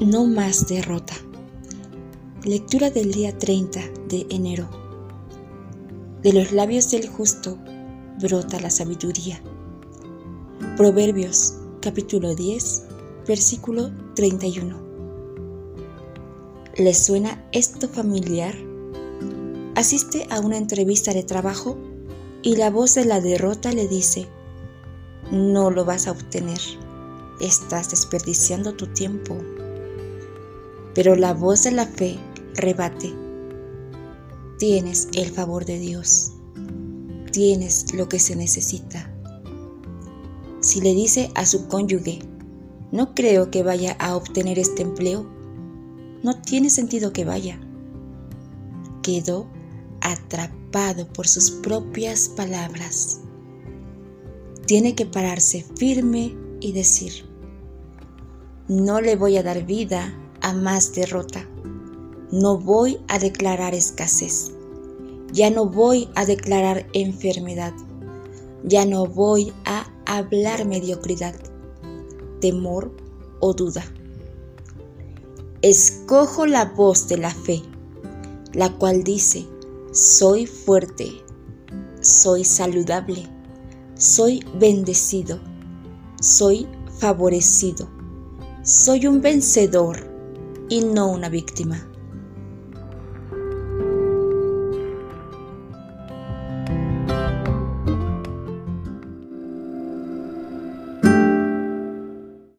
No más derrota. Lectura del día 30 de enero. De los labios del justo brota la sabiduría. Proverbios capítulo 10, versículo 31. ¿Le suena esto familiar? Asiste a una entrevista de trabajo y la voz de la derrota le dice, no lo vas a obtener, estás desperdiciando tu tiempo pero la voz de la fe rebate. Tienes el favor de Dios. Tienes lo que se necesita. Si le dice a su cónyuge, no creo que vaya a obtener este empleo, no tiene sentido que vaya. Quedó atrapado por sus propias palabras. Tiene que pararse firme y decir, no le voy a dar vida a más derrota. No voy a declarar escasez. Ya no voy a declarar enfermedad. Ya no voy a hablar mediocridad, temor o duda. Escojo la voz de la fe, la cual dice, soy fuerte, soy saludable, soy bendecido, soy favorecido, soy un vencedor y no una víctima.